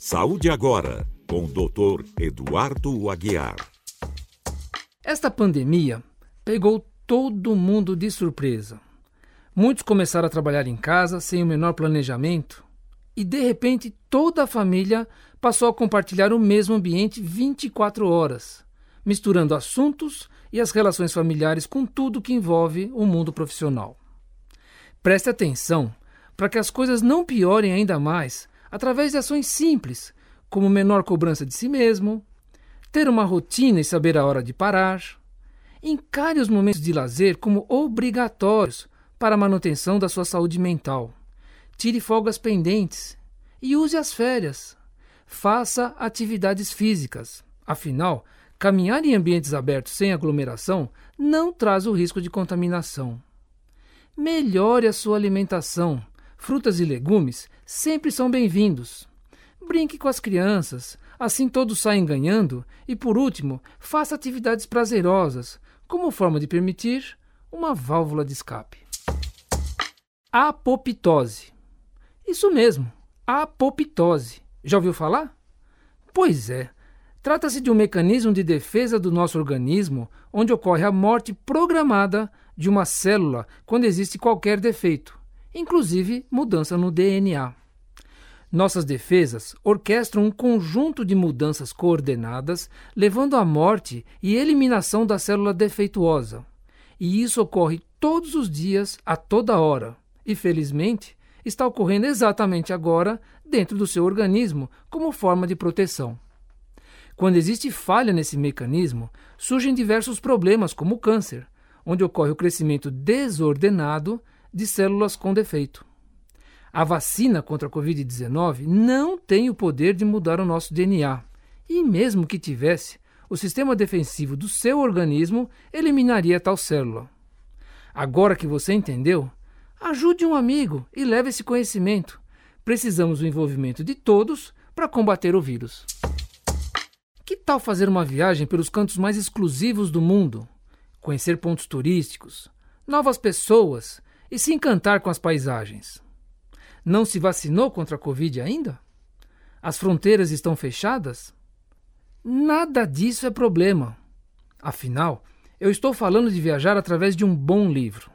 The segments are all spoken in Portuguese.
Saúde Agora, com o Dr. Eduardo Aguiar. Esta pandemia pegou todo mundo de surpresa. Muitos começaram a trabalhar em casa sem o menor planejamento e, de repente, toda a família passou a compartilhar o mesmo ambiente 24 horas, misturando assuntos e as relações familiares com tudo que envolve o mundo profissional. Preste atenção para que as coisas não piorem ainda mais através de ações simples, como menor cobrança de si mesmo, ter uma rotina e saber a hora de parar. Encare os momentos de lazer como obrigatórios para a manutenção da sua saúde mental. Tire folgas pendentes e use as férias. Faça atividades físicas. Afinal, caminhar em ambientes abertos sem aglomeração não traz o risco de contaminação. Melhore a sua alimentação. Frutas e legumes sempre são bem-vindos. Brinque com as crianças, assim todos saem ganhando. E por último, faça atividades prazerosas, como forma de permitir uma válvula de escape. Apoptose. Isso mesmo, apoptose. Já ouviu falar? Pois é. Trata-se de um mecanismo de defesa do nosso organismo onde ocorre a morte programada de uma célula quando existe qualquer defeito, inclusive mudança no DNA. Nossas defesas orquestram um conjunto de mudanças coordenadas, levando à morte e eliminação da célula defeituosa. E isso ocorre todos os dias, a toda hora. E, felizmente, está ocorrendo exatamente agora dentro do seu organismo como forma de proteção. Quando existe falha nesse mecanismo, surgem diversos problemas, como o câncer, onde ocorre o crescimento desordenado de células com defeito. A vacina contra a Covid-19 não tem o poder de mudar o nosso DNA, e mesmo que tivesse, o sistema defensivo do seu organismo eliminaria tal célula. Agora que você entendeu, ajude um amigo e leve esse conhecimento. Precisamos do envolvimento de todos para combater o vírus. Que tal fazer uma viagem pelos cantos mais exclusivos do mundo? conhecer pontos turísticos, novas pessoas e se encantar com as paisagens. Não se vacinou contra a Covid ainda? As fronteiras estão fechadas? Nada disso é problema. Afinal, eu estou falando de viajar através de um bom livro.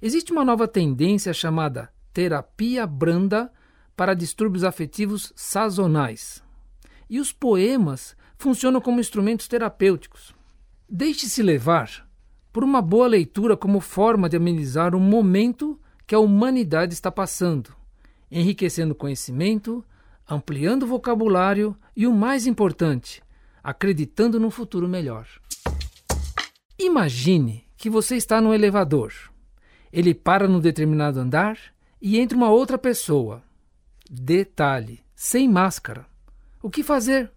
Existe uma nova tendência chamada terapia branda para distúrbios afetivos sazonais. E os poemas funcionam como instrumentos terapêuticos. Deixe-se levar por uma boa leitura como forma de amenizar o momento que a humanidade está passando, enriquecendo conhecimento, ampliando o vocabulário e, o mais importante, acreditando num futuro melhor. Imagine que você está no elevador. Ele para num determinado andar e entra uma outra pessoa. Detalhe: sem máscara. O que fazer?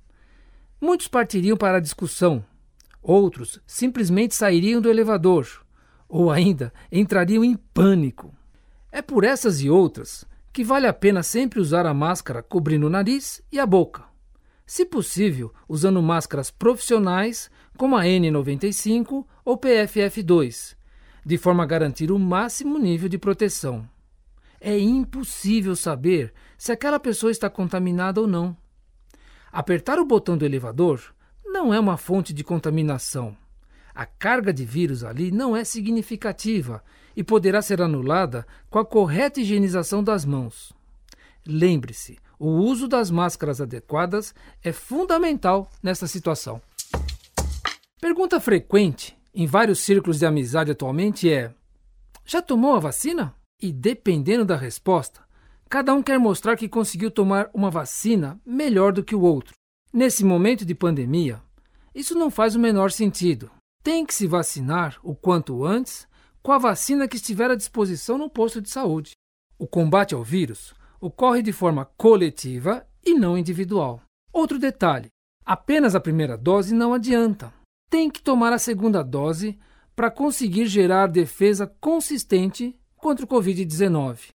Muitos partiriam para a discussão, Outros simplesmente sairiam do elevador, ou ainda entrariam em pânico. É por essas e outras que vale a pena sempre usar a máscara cobrindo o nariz e a boca. Se possível, usando máscaras profissionais como a N95 ou PFF2, de forma a garantir o máximo nível de proteção. É impossível saber se aquela pessoa está contaminada ou não. Apertar o botão do elevador não é uma fonte de contaminação. A carga de vírus ali não é significativa e poderá ser anulada com a correta higienização das mãos. Lembre-se, o uso das máscaras adequadas é fundamental nessa situação. Pergunta frequente em vários círculos de amizade atualmente é: Já tomou a vacina? E dependendo da resposta, cada um quer mostrar que conseguiu tomar uma vacina melhor do que o outro. Nesse momento de pandemia, isso não faz o menor sentido. Tem que se vacinar o quanto antes com a vacina que estiver à disposição no posto de saúde. O combate ao vírus ocorre de forma coletiva e não individual. Outro detalhe: apenas a primeira dose não adianta. Tem que tomar a segunda dose para conseguir gerar defesa consistente contra o Covid-19.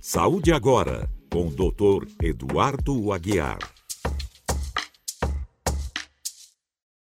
Saúde agora, com o Dr. Eduardo Aguiar.